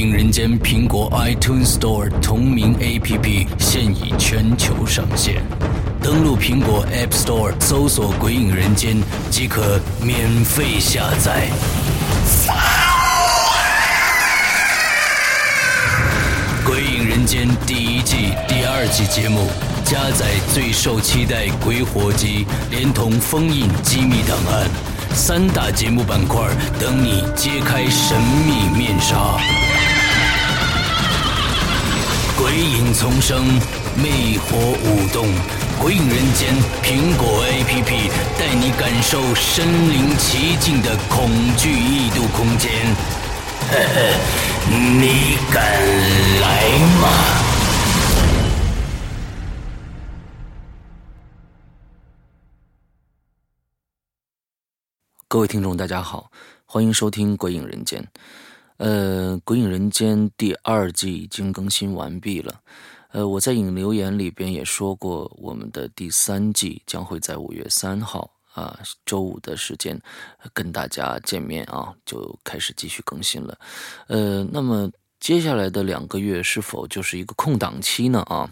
影人间苹果 iTunes Store 同名 APP 现已全球上线，登录苹果 App Store 搜索“鬼影人间”即可免费下载。鬼影人间第一季、第二季节目加载最受期待鬼火机，连同封印机密档案，三大节目板块等你揭开神秘面纱。鬼影丛生，魅火舞动，鬼影人间苹果 APP 带你感受身临其境的恐惧异度空间。呵呵，你敢来吗？各位听众，大家好，欢迎收听《鬼影人间》。呃，《鬼影人间》第二季已经更新完毕了。呃，我在影留言里边也说过，我们的第三季将会在五月三号啊周五的时间跟大家见面啊，就开始继续更新了。呃，那么接下来的两个月是否就是一个空档期呢？啊，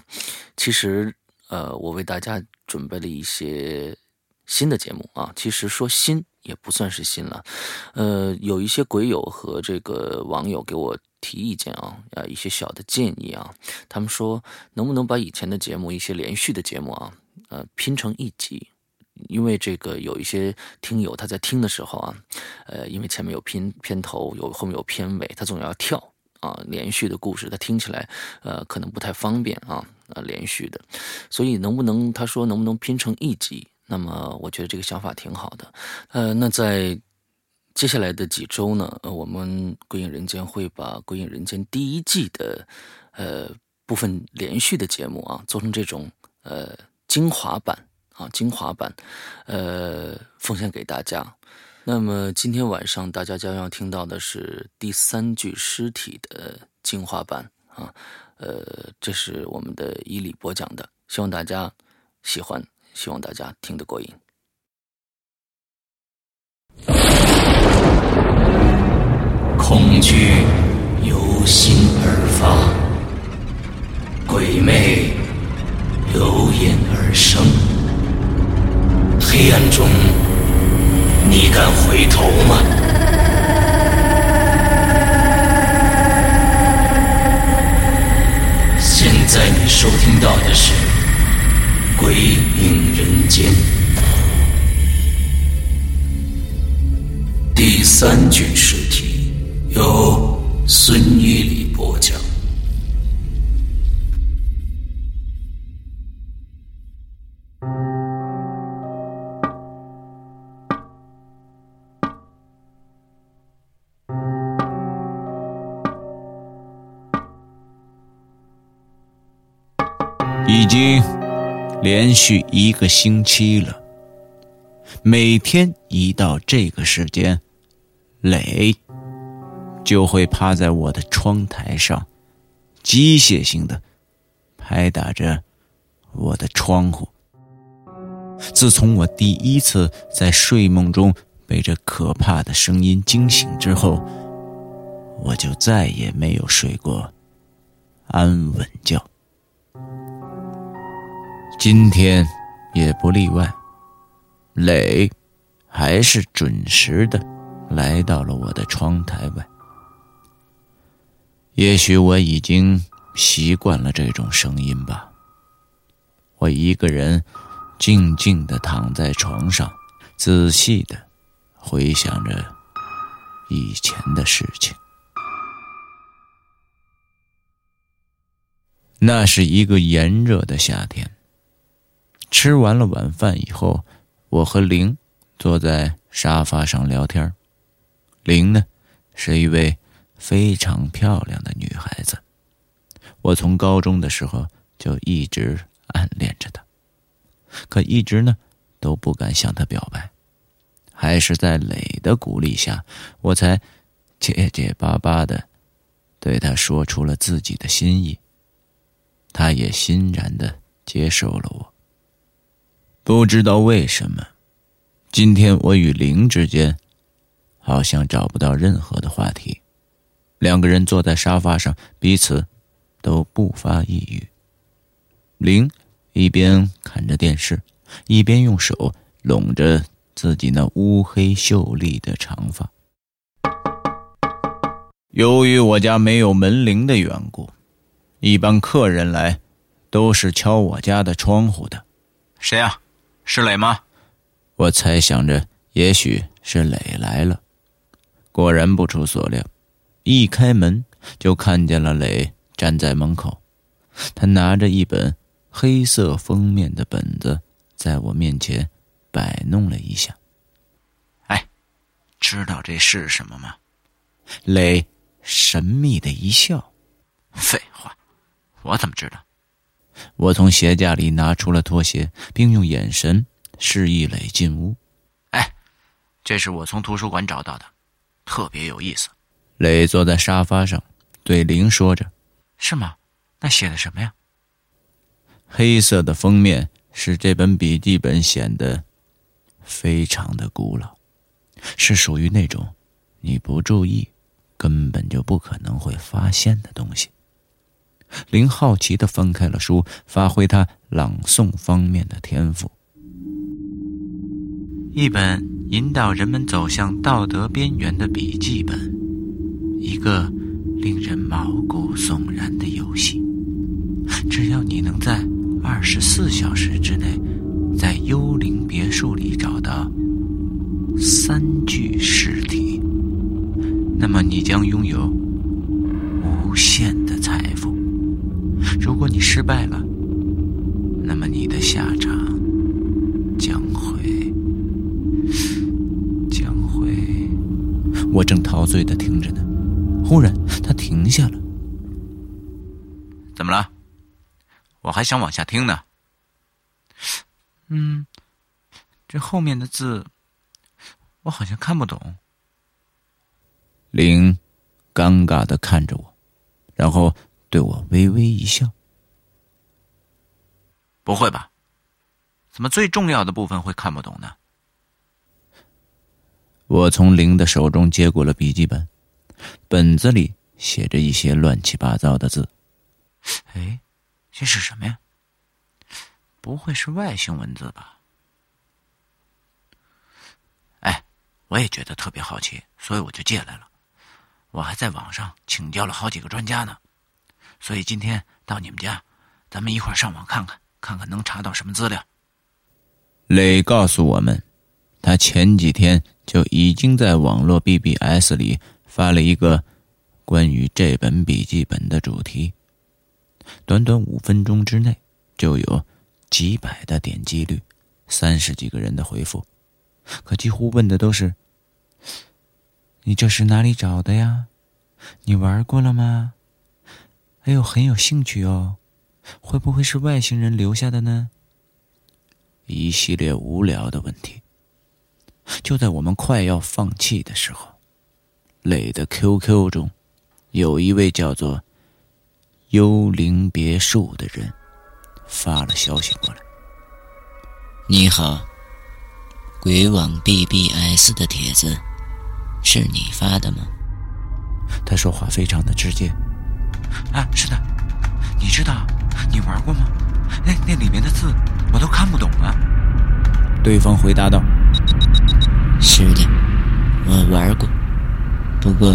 其实呃，我为大家准备了一些新的节目啊，其实说新。也不算是新了，呃，有一些鬼友和这个网友给我提意见啊，啊，一些小的建议啊，他们说能不能把以前的节目一些连续的节目啊，呃，拼成一集，因为这个有一些听友他在听的时候啊，呃，因为前面有片片头，有后面有片尾，他总要跳啊，连续的故事他听起来呃可能不太方便啊，呃，连续的，所以能不能他说能不能拼成一集？那么我觉得这个想法挺好的，呃，那在接下来的几周呢，呃，我们《归影人间》会把《归影人间》第一季的呃部分连续的节目啊，做成这种呃精华版啊精华版，呃奉献给大家。那么今天晚上大家将要听到的是第三具尸体的精华版啊，呃，这是我们的伊里播讲的，希望大家喜欢。希望大家听得过瘾。恐惧由心而发，鬼魅由眼而生。黑暗中，你敢回头吗？现在你收听到的是。鬼影人间第三具尸体由孙一礼播讲。已经。连续一个星期了，每天一到这个时间，磊就会趴在我的窗台上，机械性的拍打着我的窗户。自从我第一次在睡梦中被这可怕的声音惊醒之后，我就再也没有睡过安稳觉。今天也不例外，磊还是准时的来到了我的窗台外。也许我已经习惯了这种声音吧。我一个人静静的躺在床上，仔细的回想着以前的事情。那是一个炎热的夏天。吃完了晚饭以后，我和玲坐在沙发上聊天。玲呢，是一位非常漂亮的女孩子。我从高中的时候就一直暗恋着她，可一直呢都不敢向她表白。还是在磊的鼓励下，我才结结巴巴的对她说出了自己的心意。她也欣然的接受了我。不知道为什么，今天我与玲之间好像找不到任何的话题。两个人坐在沙发上，彼此都不发一语。玲一边看着电视，一边用手拢着自己那乌黑秀丽的长发。由于我家没有门铃的缘故，一般客人来都是敲我家的窗户的。谁呀？是磊吗？我猜想着，也许是磊来了。果然不出所料，一开门就看见了磊站在门口。他拿着一本黑色封面的本子，在我面前摆弄了一下。哎，知道这是什么吗？磊神秘的一笑。废话，我怎么知道？我从鞋架里拿出了拖鞋，并用眼神示意磊进屋。哎，这是我从图书馆找到的，特别有意思。磊坐在沙发上，对林说着：“是吗？那写的什么呀？”黑色的封面使这本笔记本显得非常的古老，是属于那种你不注意根本就不可能会发现的东西。林好奇的翻开了书，发挥他朗诵方面的天赋。一本引导人们走向道德边缘的笔记本，一个令人毛骨悚然的游戏。只要你能在二十四小时之内，在幽灵别墅里找到三具尸体，那么你将拥有无限。如果你失败了，那么你的下场将会将会……我正陶醉的听着呢，忽然他停下了。怎么了？我还想往下听呢。嗯，这后面的字我好像看不懂。林尴尬的看着我，然后。对我微微一笑。不会吧？怎么最重要的部分会看不懂呢？我从林的手中接过了笔记本，本子里写着一些乱七八糟的字。哎，这是什么呀？不会是外星文字吧？哎，我也觉得特别好奇，所以我就借来了。我还在网上请教了好几个专家呢。所以今天到你们家，咱们一块上网看看，看看能查到什么资料。磊告诉我们，他前几天就已经在网络 BBS 里发了一个关于这本笔记本的主题，短短五分钟之内就有几百的点击率，三十几个人的回复，可几乎问的都是：“你这是哪里找的呀？你玩过了吗？”哎呦，很有兴趣哦，会不会是外星人留下的呢？一系列无聊的问题。就在我们快要放弃的时候，磊的 QQ 中，有一位叫做“幽灵别墅”的人发了消息过来：“你好，鬼网 BBS 的帖子是你发的吗？”他说话非常的直接。啊，是的，你知道你玩过吗？那那里面的字我都看不懂了。对方回答道：“是的，我玩过，不过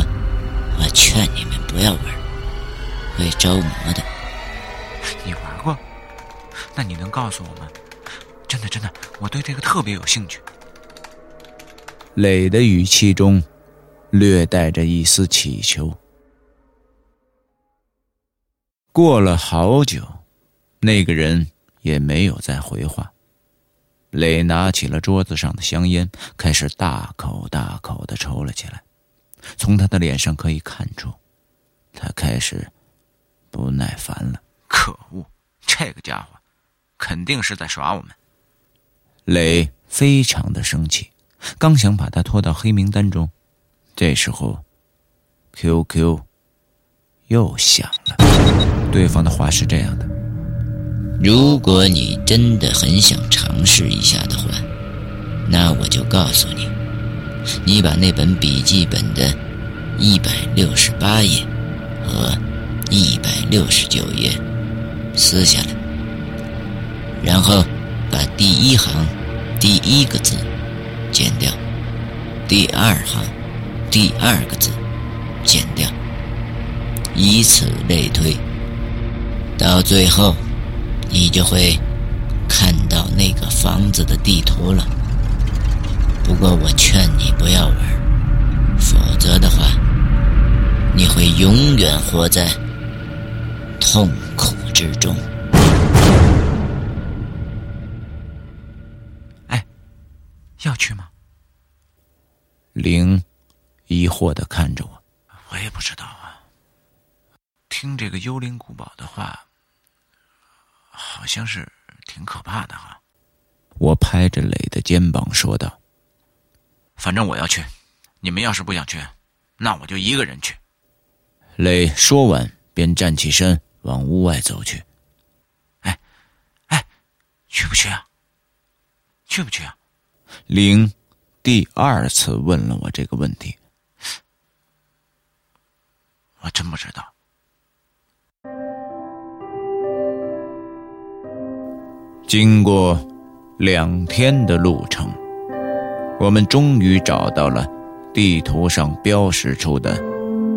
我劝你们不要玩，会着魔的。你玩过？那你能告诉我吗？真的，真的，我对这个特别有兴趣。磊的语气中，略带着一丝乞求。过了好久，那个人也没有再回话。磊拿起了桌子上的香烟，开始大口大口的抽了起来。从他的脸上可以看出，他开始不耐烦了。可恶，这个家伙肯定是在耍我们。磊非常的生气，刚想把他拖到黑名单中，这时候，QQ 又响了。对方的话是这样的：如果你真的很想尝试一下的话，那我就告诉你，你把那本笔记本的一百六十八页和一百六十九页撕下来，然后把第一行第一个字剪掉，第二行第二个字剪掉，以此类推。到最后，你就会看到那个房子的地图了。不过我劝你不要玩，否则的话，你会永远活在痛苦之中。哎，要去吗？灵疑惑的看着我，我也不知道啊。听这个幽灵古堡的话。好像是挺可怕的哈。我拍着磊的肩膀说道：“反正我要去，你们要是不想去，那我就一个人去。”磊说完便站起身往屋外走去。哎，哎，去不去啊？去不去啊？玲第二次问了我这个问题，我真不知道。经过两天的路程，我们终于找到了地图上标识出的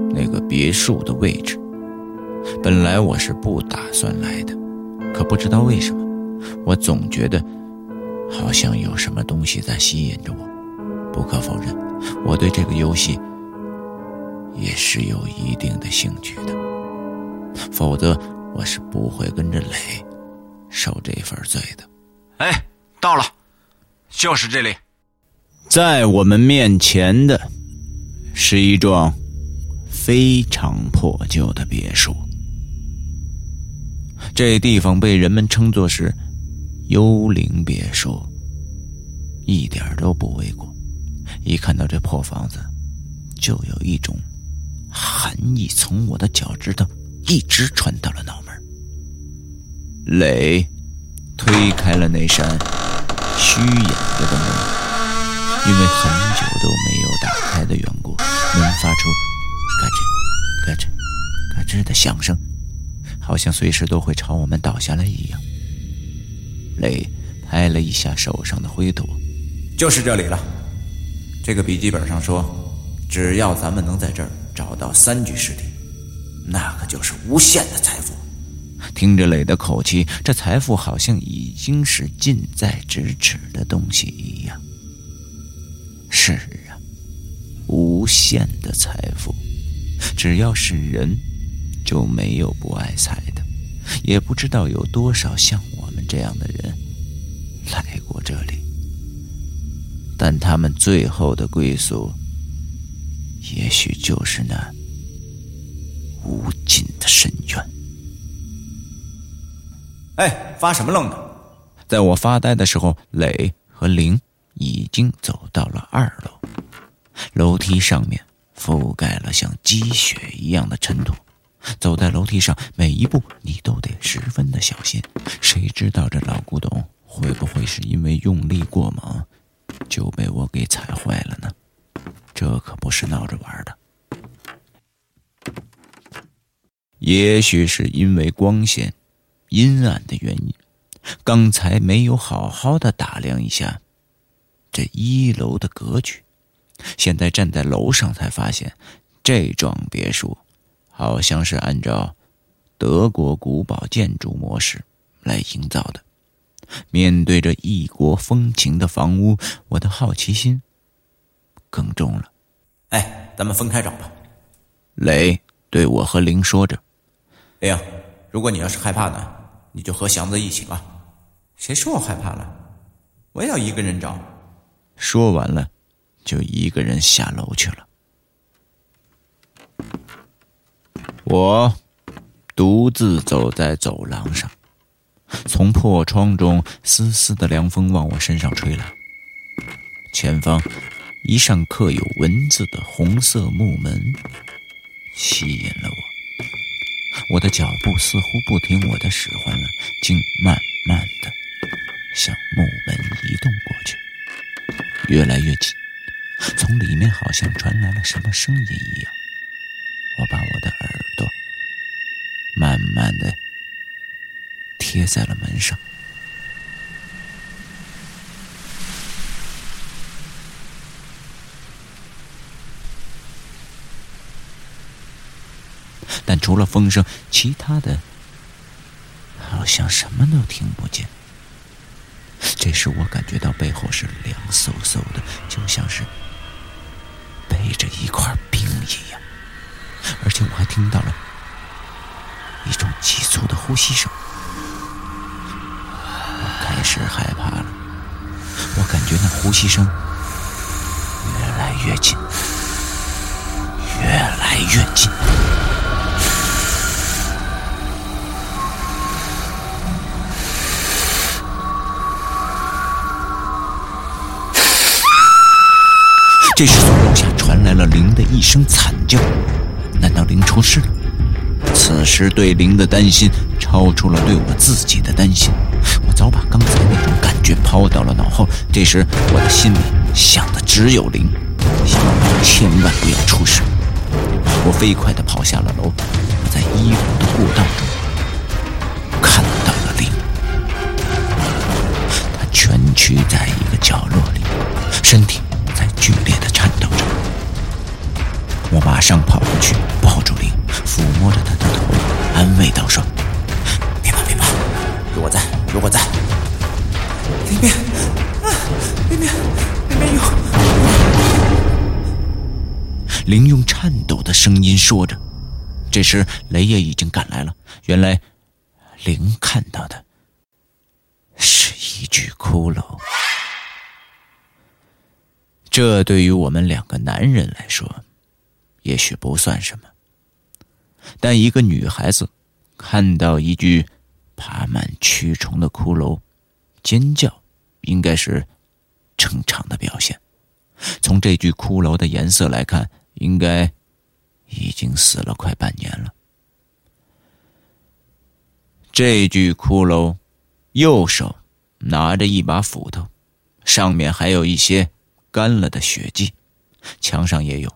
那个别墅的位置。本来我是不打算来的，可不知道为什么，我总觉得好像有什么东西在吸引着我。不可否认，我对这个游戏也是有一定的兴趣的，否则我是不会跟着磊。受这份罪的，哎，到了，就是这里。在我们面前的，是一幢非常破旧的别墅。这地方被人们称作是“幽灵别墅”，一点都不为过。一看到这破房子，就有一种寒意从我的脚趾头一直传到了脑门。磊推开了那扇虚掩着的门，因为很久都没有打开的缘故，门发出咯吱、咯吱、咯吱的响声，好像随时都会朝我们倒下来一样。磊拍了一下手上的灰土，就是这里了。这个笔记本上说，只要咱们能在这儿找到三具尸体，那可就是无限的财富。听着磊的口气，这财富好像已经是近在咫尺的东西一样。是啊，无限的财富，只要是人，就没有不爱财的。也不知道有多少像我们这样的人来过这里，但他们最后的归宿，也许就是那无尽的深渊。哎，发什么愣呢？在我发呆的时候，磊和玲已经走到了二楼。楼梯上面覆盖了像积雪一样的尘土，走在楼梯上，每一步你都得十分的小心。谁知道这老古董会不会是因为用力过猛，就被我给踩坏了呢？这可不是闹着玩的。也许是因为光线。阴暗的原因，刚才没有好好的打量一下这一楼的格局。现在站在楼上才发现，这幢别墅好像是按照德国古堡建筑模式来营造的。面对着异国风情的房屋，我的好奇心更重了。哎，咱们分开找吧。雷对我和林说着：“玲，如果你要是害怕呢，你就和祥子一起吧。谁说我害怕了？我也要一个人找。”说完了，就一个人下楼去了。我独自走在走廊上。从破窗中，丝丝的凉风往我身上吹来。前方，一扇刻有文字的红色木门吸引了我。我的脚步似乎不听我的使唤了，竟慢慢的向木门移动过去，越来越近。从里面好像传来了什么声音一样，我把我的耳朵慢慢的。贴在了门上，除了风声，其他的好像什么都听不见。这时我感觉到背后是凉飕飕的，就像是背着一块冰一样，而且我还听到了一种急促的呼吸声。我开始害怕了，我感觉那呼吸声越来越近，越来越近。这时，从楼下传来了灵的一声惨叫，难道灵出事了？此时对灵的担心超出了对我自己的担心。我早把刚才那种感觉抛到了脑后，这时我的心里想的只有灵，希望千万不要出事。我飞快地跑下了楼，在一楼的过道中上跑过去抱住灵，抚摸着他的头，安慰道：“说，别怕，别怕，有我在。”有我在，里面啊，里面里面有。林用颤抖的声音说着。这时雷也已经赶来了。原来，林看到的是一具骷髅。这对于我们两个男人来说，也许不算什么，但一个女孩子看到一具。爬满蛆虫的骷髅，尖叫，应该是正常的表现。从这具骷髅的颜色来看，应该已经死了快半年了。这具骷髅右手拿着一把斧头，上面还有一些干了的血迹，墙上也有。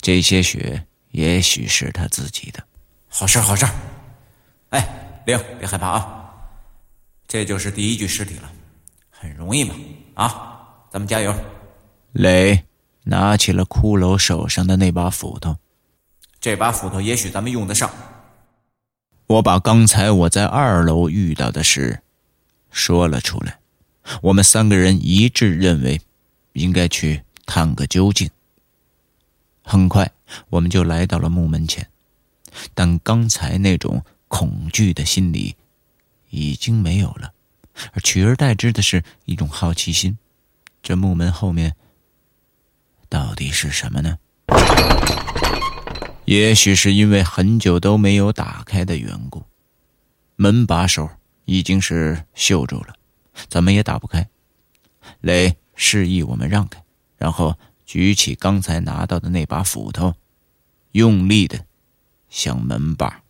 这些血也许是他自己的。好事，好事。哎。玲，别害怕啊！这就是第一具尸体了，很容易嘛！啊，咱们加油！雷拿起了骷髅手上的那把斧头，这把斧头也许咱们用得上。我把刚才我在二楼遇到的事说了出来，我们三个人一致认为应该去探个究竟。很快，我们就来到了木门前，但刚才那种……恐惧的心理已经没有了，而取而代之的是一种好奇心。这木门后面到底是什么呢？也许是因为很久都没有打开的缘故，门把手已经是锈住了，怎么也打不开。雷示意我们让开，然后举起刚才拿到的那把斧头，用力的向门把。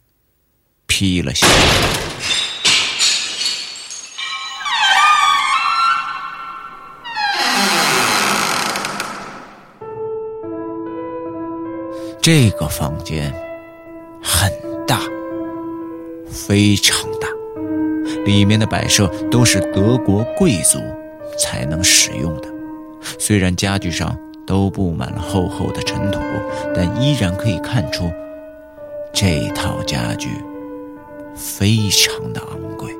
劈了下来。这个房间很大，非常大，里面的摆设都是德国贵族才能使用的。虽然家具上都布满了厚厚的尘土，但依然可以看出这套家具。非常的昂贵。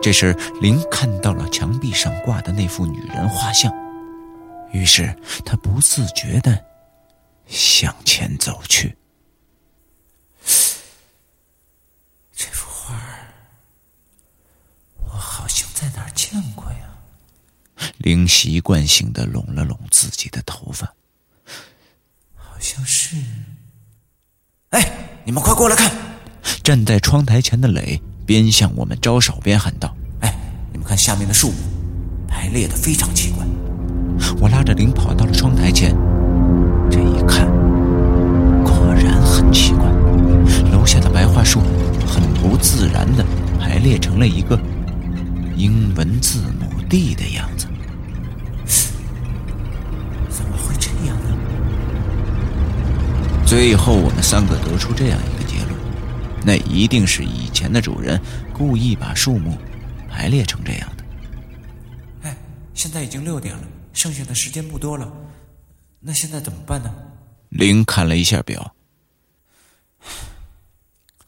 这时，林看到了墙壁上挂的那幅女人画像，于是他不自觉的向前走去。这幅画我好像在哪儿见过呀？林习惯性的拢了拢自己的头发，好像是。哎，你们快过来看！站在窗台前的磊边向我们招手边喊道：“哎，你们看下面的树木，排列的非常奇怪。”我拉着林跑到了窗台前，这一看，果然很奇怪。楼下的白桦树很不自然的排列成了一个英文字母 D 的样子。怎么会这样呢？最后，我们三个得出这样一个结论：那一定是以前的主人故意把树木排列成这样的。哎，现在已经六点了，剩下的时间不多了，那现在怎么办呢？林看了一下表，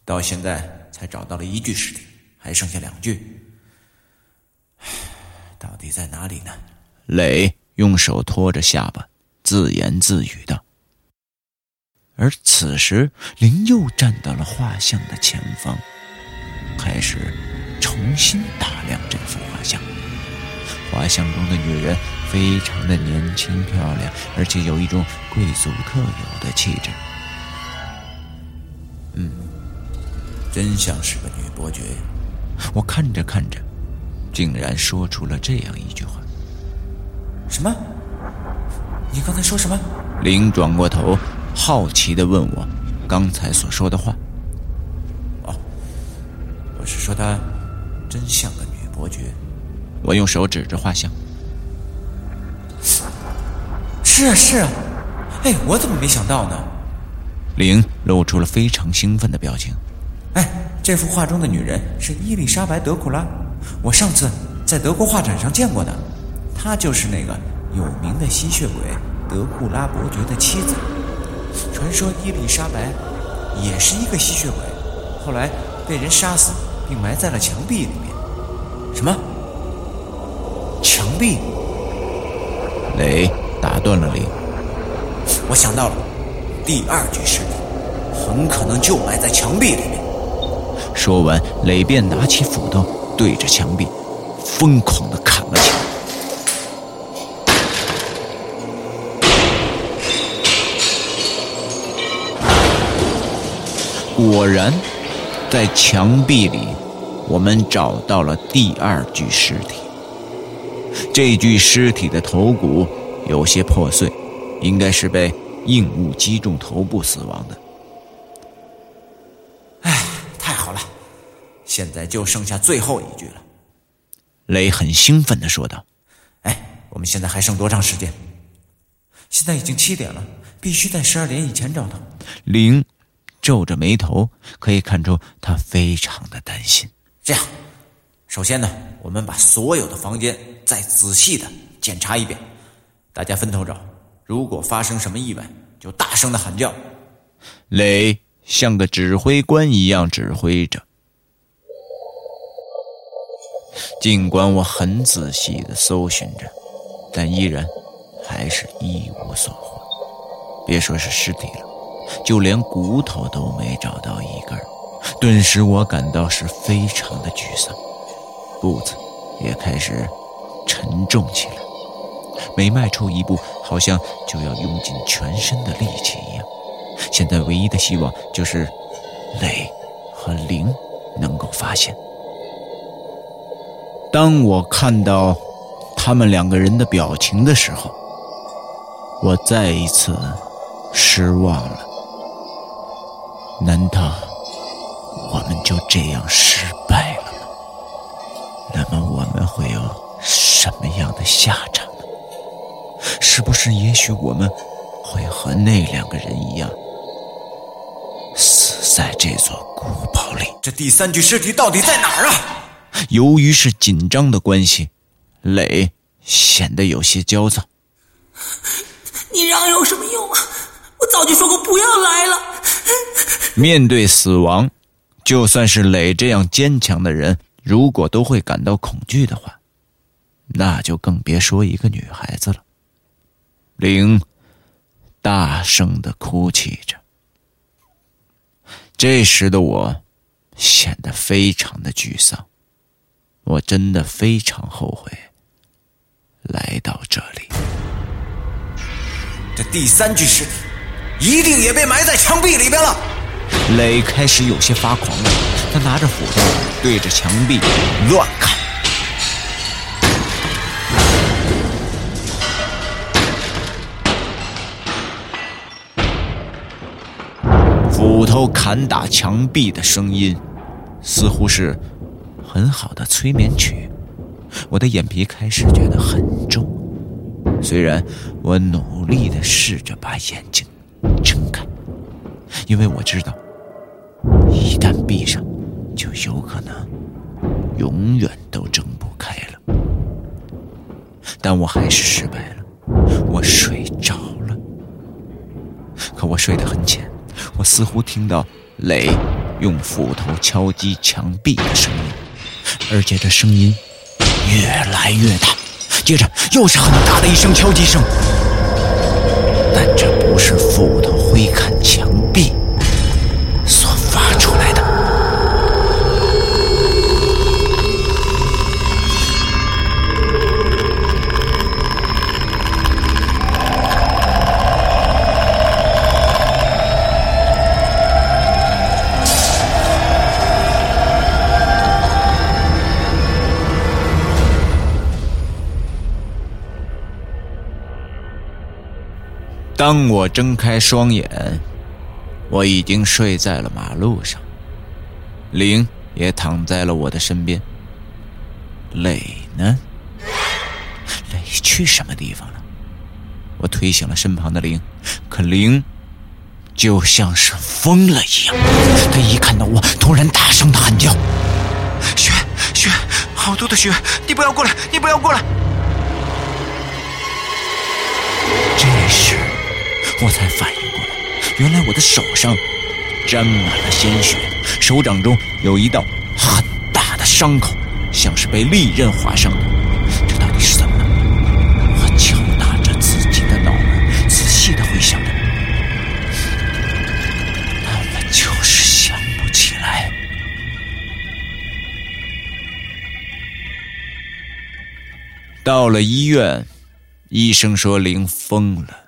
到现在才找到了一具尸体，还剩下两具，到底在哪里呢？磊用手托着下巴，自言自语道。而此时，林又站到了画像的前方，开始重新打量这幅画像。画像中的女人非常的年轻漂亮，而且有一种贵族特有的气质。嗯，真像是个女伯爵。我看着看着，竟然说出了这样一句话：“什么？你刚才说什么？”林转过头。好奇的问我，刚才所说的话。哦，我是说她真像个女伯爵。我用手指着画像。是啊是啊，哎，我怎么没想到呢？林露出了非常兴奋的表情。哎，这幅画中的女人是伊丽莎白·德库拉，我上次在德国画展上见过的，她就是那个有名的吸血鬼德库拉伯爵的妻子。传说伊丽莎白也是一个吸血鬼，后来被人杀死，并埋在了墙壁里面。什么？墙壁？雷打断了雷。我想到了，第二具尸体很可能就埋在墙壁里面。说完，雷便拿起斧头，对着墙壁疯狂的砍了起来。果然，在墙壁里，我们找到了第二具尸体。这具尸体的头骨有些破碎，应该是被硬物击中头部死亡的。哎，太好了，现在就剩下最后一具了。雷很兴奋地说道：“哎，我们现在还剩多长时间？现在已经七点了，必须在十二点以前找到。”零。皱着眉头，可以看出他非常的担心。这样，首先呢，我们把所有的房间再仔细的检查一遍，大家分头找。如果发生什么意外，就大声的喊叫。磊像个指挥官一样指挥着。尽管我很仔细的搜寻着，但依然还是一无所获。别说是尸体了。就连骨头都没找到一根，顿时我感到是非常的沮丧，步子也开始沉重起来，每迈出一步，好像就要用尽全身的力气一样。现在唯一的希望就是磊和灵能够发现。当我看到他们两个人的表情的时候，我再一次失望了。难道我们就这样失败了吗？那么我们会有什么样的下场呢？是不是也许我们会和那两个人一样，死在这座古堡里？这第三具尸体到底在哪儿啊？由于是紧张的关系，磊显得有些焦躁。你嚷有什么用啊？我早就说过不要来了。面对死亡，就算是磊这样坚强的人，如果都会感到恐惧的话，那就更别说一个女孩子了。玲大声的哭泣着，这时的我显得非常的沮丧。我真的非常后悔来到这里。这第三具尸体一定也被埋在墙壁里边了。磊开始有些发狂了，他拿着斧头对着墙壁乱砍。斧头砍打墙壁的声音，似乎是很好的催眠曲。我的眼皮开始觉得很重，虽然我努力的试着把眼睛睁开，因为我知道，一旦闭上，就有可能永远都睁不开了。但我还是失败了，我睡着了。可我睡得很浅，我似乎听到磊用斧头敲击墙壁的声音，而且这声音越来越大，接着又是很大的一声敲击声。是斧头挥砍墙？当我睁开双眼，我已经睡在了马路上，灵也躺在了我的身边。磊呢？磊去什么地方了？我推醒了身旁的灵，可灵就像是疯了一样，他一看到我，突然大声的喊叫：“雪雪，好多的雪！你不要过来，你不要过来！”我才反应过来，原来我的手上沾满了鲜血，手掌中有一道很大的伤口，像是被利刃划伤的。这到底是怎么了？我敲打着自己的脑门，仔细的回想着，但我就是想不起来。到了医院，医生说林疯了。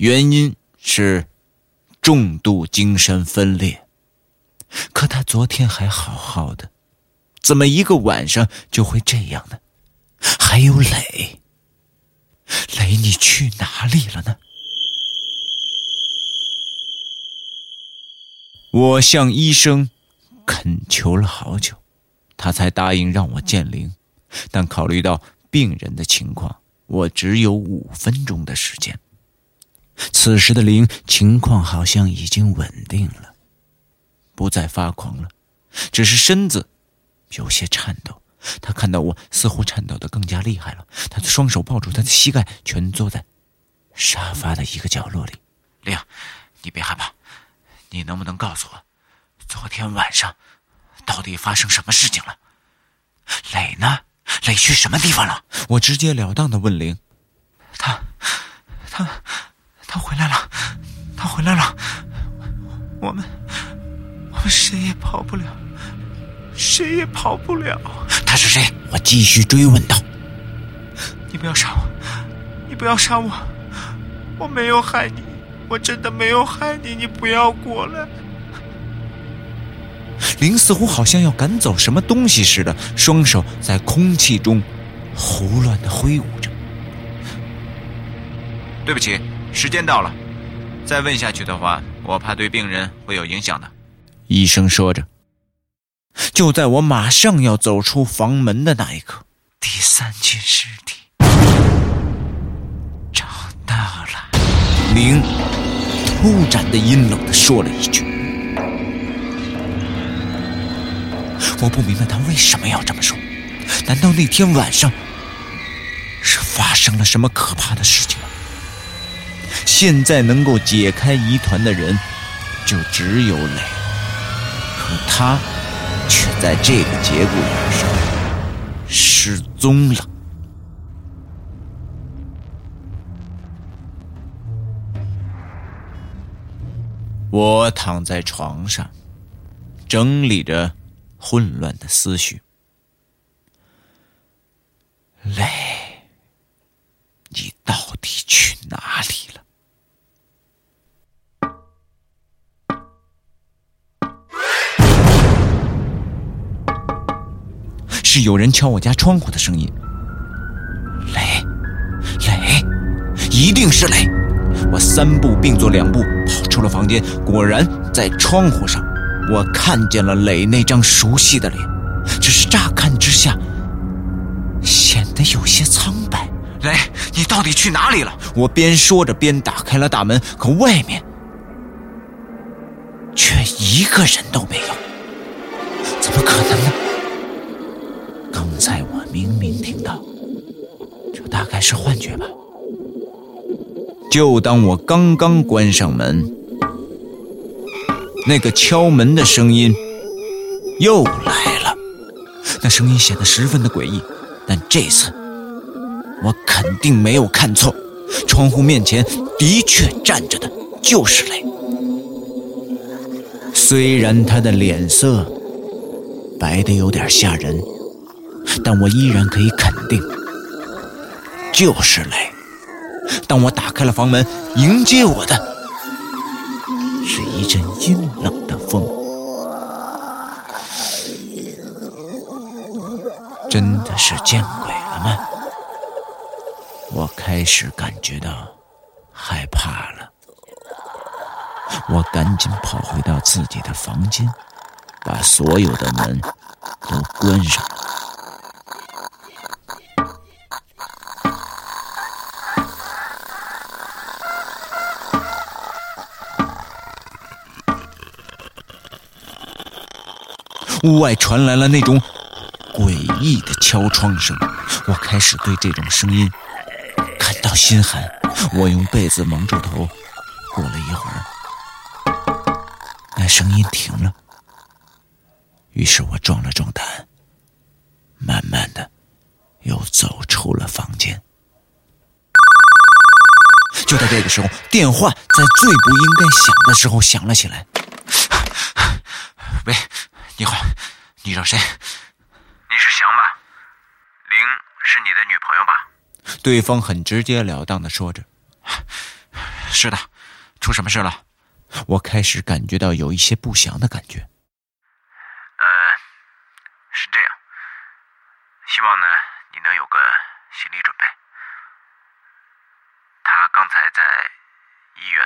原因是重度精神分裂。可他昨天还好好的，怎么一个晚上就会这样呢？还有磊，磊，你去哪里了呢？我向医生恳求了好久，他才答应让我见灵。但考虑到病人的情况，我只有五分钟的时间。此时的灵情况好像已经稳定了，不再发狂了，只是身子有些颤抖。他看到我，似乎颤抖的更加厉害了。他的双手抱住他的膝盖，蜷坐在沙发的一个角落里。灵，你别害怕，你能不能告诉我，昨天晚上到底发生什么事情了？磊呢？磊去什么地方了？我直截了当的问灵。他，他。他回来了，他回来了，我们，我们谁也跑不了，谁也跑不了。他是谁？我继续追问道。你不要杀我，你不要杀我，我没有害你，我真的没有害你，你不要过来。林似乎好像要赶走什么东西似的，双手在空气中胡乱的挥舞着。对不起。时间到了，再问下去的话，我怕对病人会有影响的。医生说着，就在我马上要走出房门的那一刻，第三具尸体找到了。林突然的阴冷的说了一句：“我不明白他为什么要这么说。难道那天晚上是发生了什么可怕的事情吗？”现在能够解开疑团的人，就只有磊。可他却在这个节骨眼上失踪了。我躺在床上，整理着混乱的思绪。磊，你到底去哪里了？是有人敲我家窗户的声音。雷，雷，一定是雷！我三步并作两步跑出了房间，果然在窗户上，我看见了磊那张熟悉的脸，只是乍看之下显得有些苍白。雷，你到底去哪里了？我边说着边打开了大门，可外面却一个人都没有，怎么可能呢？刚才我明明听到，这大概是幻觉吧。就当我刚刚关上门，那个敲门的声音又来了。那声音显得十分的诡异，但这次我肯定没有看错，窗户面前的确站着的就是雷。虽然他的脸色白的有点吓人，但我依然可以肯定，就是雷。当我打开了房门，迎接我的是一阵阴冷的风。真的是见鬼了吗？我开始感觉到害怕了。我赶紧跑回到自己的房间，把所有的门都关上。屋外传来了那种诡异的敲窗声，我开始对这种声音感到心寒。我用被子蒙住头，过了一会儿，那声音停了。于是我壮了壮胆，慢慢的又走出了房间。就在这个时候，电话在最不应该响的时候响了起来。喂。你好，你找谁？你是翔吧？玲是你的女朋友吧？对方很直截了当的说着：“是的，出什么事了？”我开始感觉到有一些不祥的感觉。呃，是这样，希望呢你能有个心理准备。他刚才在医院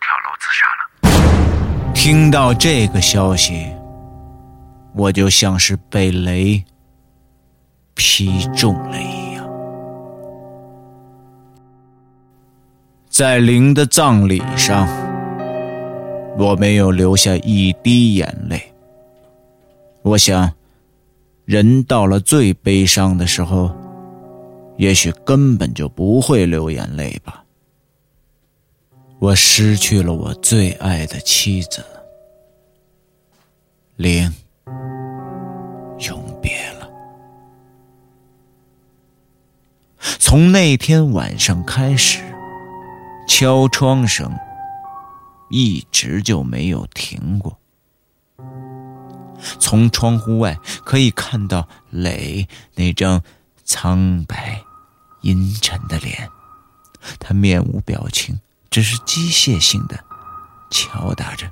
跳楼自杀了。听到这个消息。我就像是被雷劈中了一样，在灵的葬礼上，我没有流下一滴眼泪。我想，人到了最悲伤的时候，也许根本就不会流眼泪吧。我失去了我最爱的妻子，灵。从那天晚上开始，敲窗声一直就没有停过。从窗户外可以看到磊那张苍白、阴沉的脸，他面无表情，只是机械性的敲打着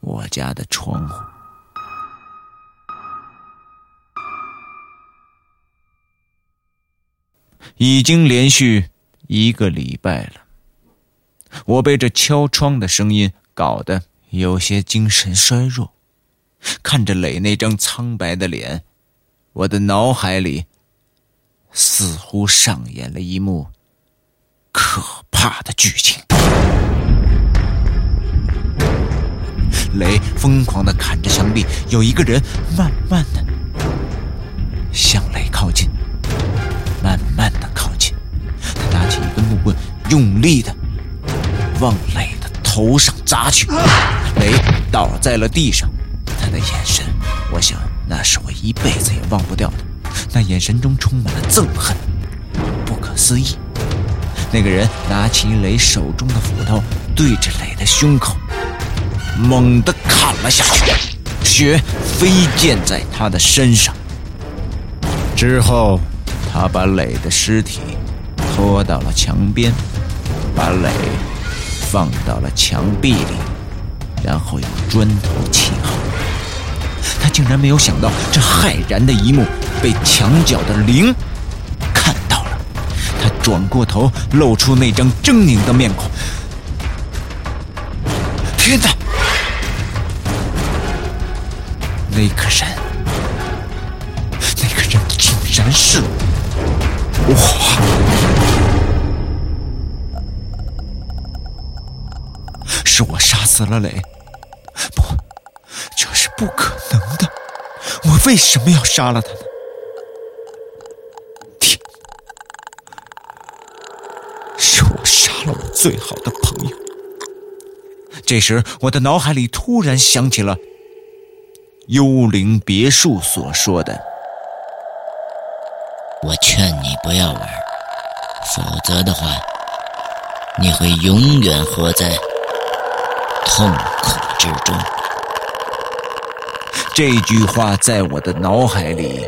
我家的窗户。已经连续一个礼拜了，我被这敲窗的声音搞得有些精神衰弱。看着磊那张苍白的脸，我的脑海里似乎上演了一幕可怕的剧情。磊疯狂的砍着墙壁，有一个人慢慢的向磊靠近。起一根木棍，用力的往磊的头上砸去，磊倒在了地上。他的眼神，我想那是我一辈子也忘不掉的。那眼神中充满了憎恨，不可思议。那个人拿起磊手中的斧头，对着磊的胸口猛地砍了下去，血飞溅在他的身上。之后，他把磊的尸体拖到了墙边，把磊放到了墙壁里，然后用砖头砌好。他竟然没有想到，这骇然的一幕被墙角的灵看到了。他转过头，露出那张狰狞的面孔。天哪！那个人，那个人竟然是我！是我杀死了磊。不，这是不可能的。我为什么要杀了他呢？天，是我杀了我最好的朋友。这时，我的脑海里突然想起了《幽灵别墅》所说的：“我劝你不要玩，否则的话，你会永远活在痛苦之中。”这句话在我的脑海里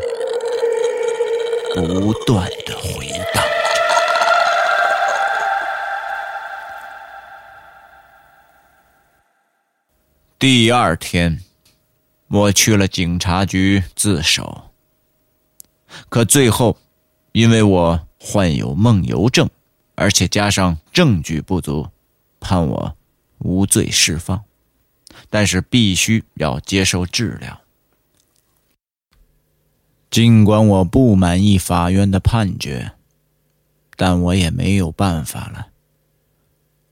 不断的回荡着。第二天，我去了警察局自首，可最后，因为我患有梦游症，而且加上证据不足，判我无罪释放，但是必须要接受治疗。尽管我不满意法院的判决，但我也没有办法了。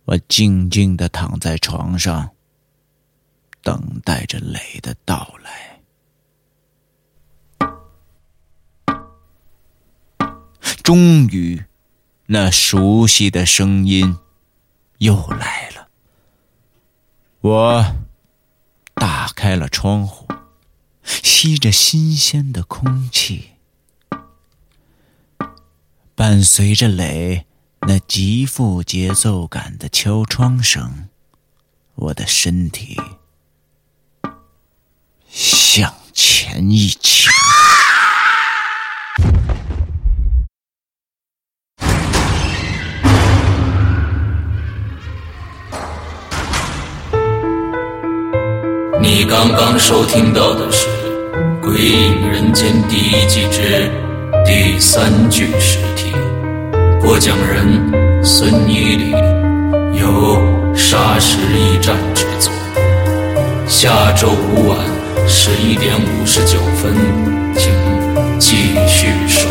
我静静的躺在床上。等待着雷的到来。终于，那熟悉的声音又来了。我打开了窗户，吸着新鲜的空气，伴随着雷那极富节奏感的敲窗声，我的身体。向前一倾，你刚刚收听到的是《鬼影人间》第一季之第三具尸体，播讲人孙一礼，由沙石驿站制作。下周五晚。十一点五十九分，请继续收